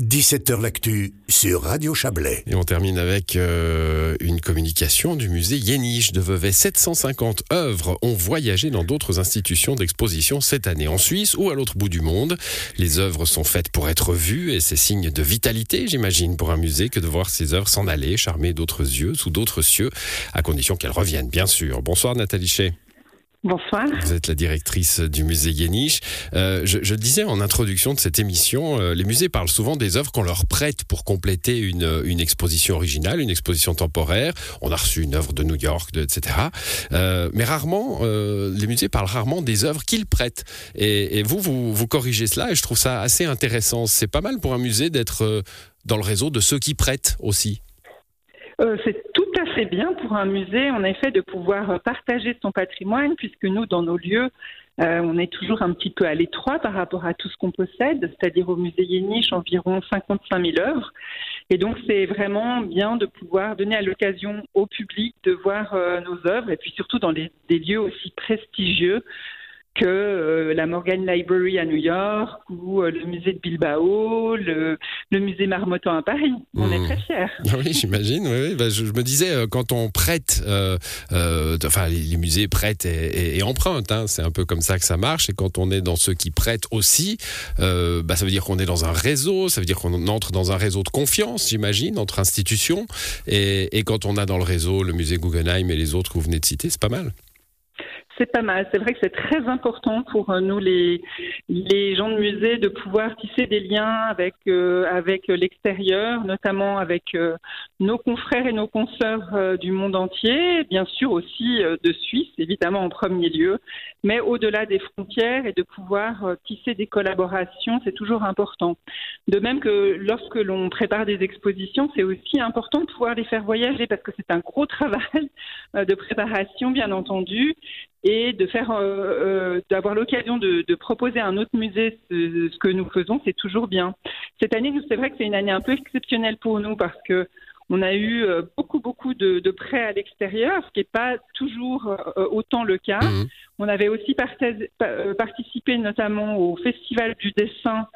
17h L'actu sur Radio Chablais. Et on termine avec euh, une communication du musée Yéniche de Vevey. 750 œuvres ont voyagé dans d'autres institutions d'exposition cette année, en Suisse ou à l'autre bout du monde. Les œuvres sont faites pour être vues et c'est signe de vitalité, j'imagine, pour un musée que de voir ces œuvres s'en aller, charmer d'autres yeux, sous d'autres cieux, à condition qu'elles reviennent, bien sûr. Bonsoir Nathalie Chet. Bonsoir. Vous êtes la directrice du musée Yéniche. Euh, je, je, disais en introduction de cette émission, euh, les musées parlent souvent des œuvres qu'on leur prête pour compléter une, une, exposition originale, une exposition temporaire. On a reçu une œuvre de New York, de, etc. Euh, mais rarement, les musées parlent rarement des œuvres qu'ils prêtent. Et, et vous, vous, vous, corrigez cela et je trouve ça assez intéressant. C'est pas mal pour un musée d'être dans le réseau de ceux qui prêtent aussi. Euh, c'est fait bien pour un musée, en effet, de pouvoir partager son patrimoine, puisque nous, dans nos lieux, euh, on est toujours un petit peu à l'étroit par rapport à tout ce qu'on possède, c'est-à-dire au musée Yéniche, environ 55 000 œuvres. Et donc, c'est vraiment bien de pouvoir donner à l'occasion au public de voir euh, nos œuvres, et puis surtout dans des lieux aussi prestigieux que euh, la Morgan Library à New York ou euh, le musée de Bilbao, le, le musée Marmottan à Paris. On mmh. est très fiers. Oui, j'imagine. Oui, oui. Bah, je, je, me disais, euh, quand on prête, enfin, les, les, musées prêtent et, et, et empruntent, hein, c'est un peu comme ça que ça marche. Et quand on est dans ceux qui prêtent aussi, bah, ça veut dire qu'on est dans un réseau, ça veut dire qu'on entre dans un réseau de confiance, j'imagine, entre institutions. Et, et quand on a dans le réseau le musée Guggenheim et les autres que vous venez de citer, c'est pas mal c'est pas mal. C'est vrai que c'est très important pour euh, nous les les gens de musée de pouvoir tisser des liens avec euh, avec l'extérieur, notamment avec euh, nos confrères et nos consoeurs du monde entier, bien sûr aussi de Suisse, évidemment en premier lieu, mais au-delà des frontières et de pouvoir tisser des collaborations, c'est toujours important. De même que lorsque l'on prépare des expositions, c'est aussi important de pouvoir les faire voyager parce que c'est un gros travail de préparation, bien entendu, et de faire euh, euh, d'avoir l'occasion de, de, proposer à un autre musée ce, ce que nous faisons, c'est toujours bien. Cette année, c'est vrai que c'est une année un peu exceptionnelle pour nous parce que on a eu beaucoup, beaucoup de, de prêts à l'extérieur, ce qui n'est pas toujours euh, autant le cas. Mmh. On avait aussi participé notamment au Festival du dessin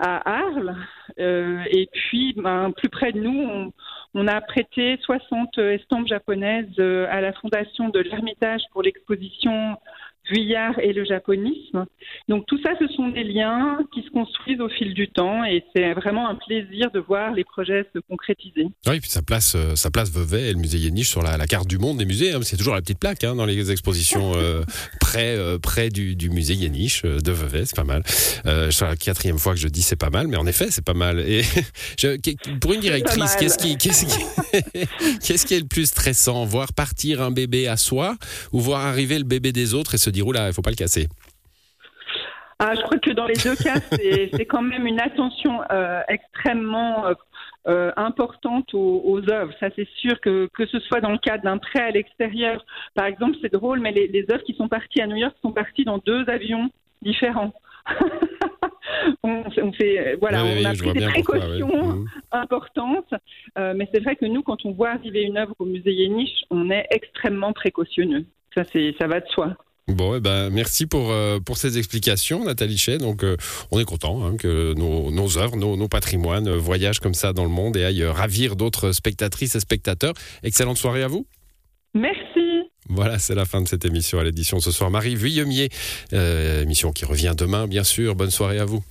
à Arles. Euh, et puis, ben, plus près de nous, on, on, a prêté 60 estampes japonaises à la fondation de l'Ermitage pour l'exposition Vuillard et le japonisme. Donc tout ça, ce sont des liens qui se construisent au fil du temps et c'est vraiment un plaisir de voir les projets se concrétiser. Oui, et puis ça place, euh, ça place Vevey et le musée Yéniche sur la, la, carte du monde des musées. Hein, c'est toujours la petite plaque hein, dans les expositions euh, près, euh, près du, du, musée Yéniche euh, de Vevey, c'est pas mal. C'est la quatrième fois que je dis c'est pas mal, mais en effet c'est pas mal. Et je, pour une directrice, qu'est-ce qui, qu'est-ce qui, qu'est-ce qui est le plus stressant, voir partir un bébé à soi ou voir arriver le bébé des autres et se dire oula, il faut pas le casser. Ah, je crois que dans les deux cas, c'est quand même une attention euh, extrêmement euh, euh, importante aux, aux, œuvres. Ça, c'est sûr que que ce soit dans le cadre d'un prêt à l'extérieur, par exemple, c'est drôle, mais les, les, œuvres qui sont parties à New York sont parties dans deux avions différents. on, on, fait, voilà, oui, on a pris des précautions pourquoi, oui. importantes, euh, mais c'est vrai que nous, quand on voit arriver une œuvre au musée Yéniche, on est extrêmement précautionneux. Ça, c'est, ça va de soi. Bon, eh ben, merci pour, euh, pour ces explications, Nathalie Chet. Donc, euh, on est content hein, que nos, nos œuvres, nos, nos patrimoines euh, voyagent comme ça dans le monde et aillent ravir d'autres spectatrices et spectateurs. Excellente soirée à vous. Merci. Voilà, c'est la fin de cette émission à l'édition ce soir. Marie Vuillemier, émission qui revient demain, bien sûr. Bonne soirée à vous.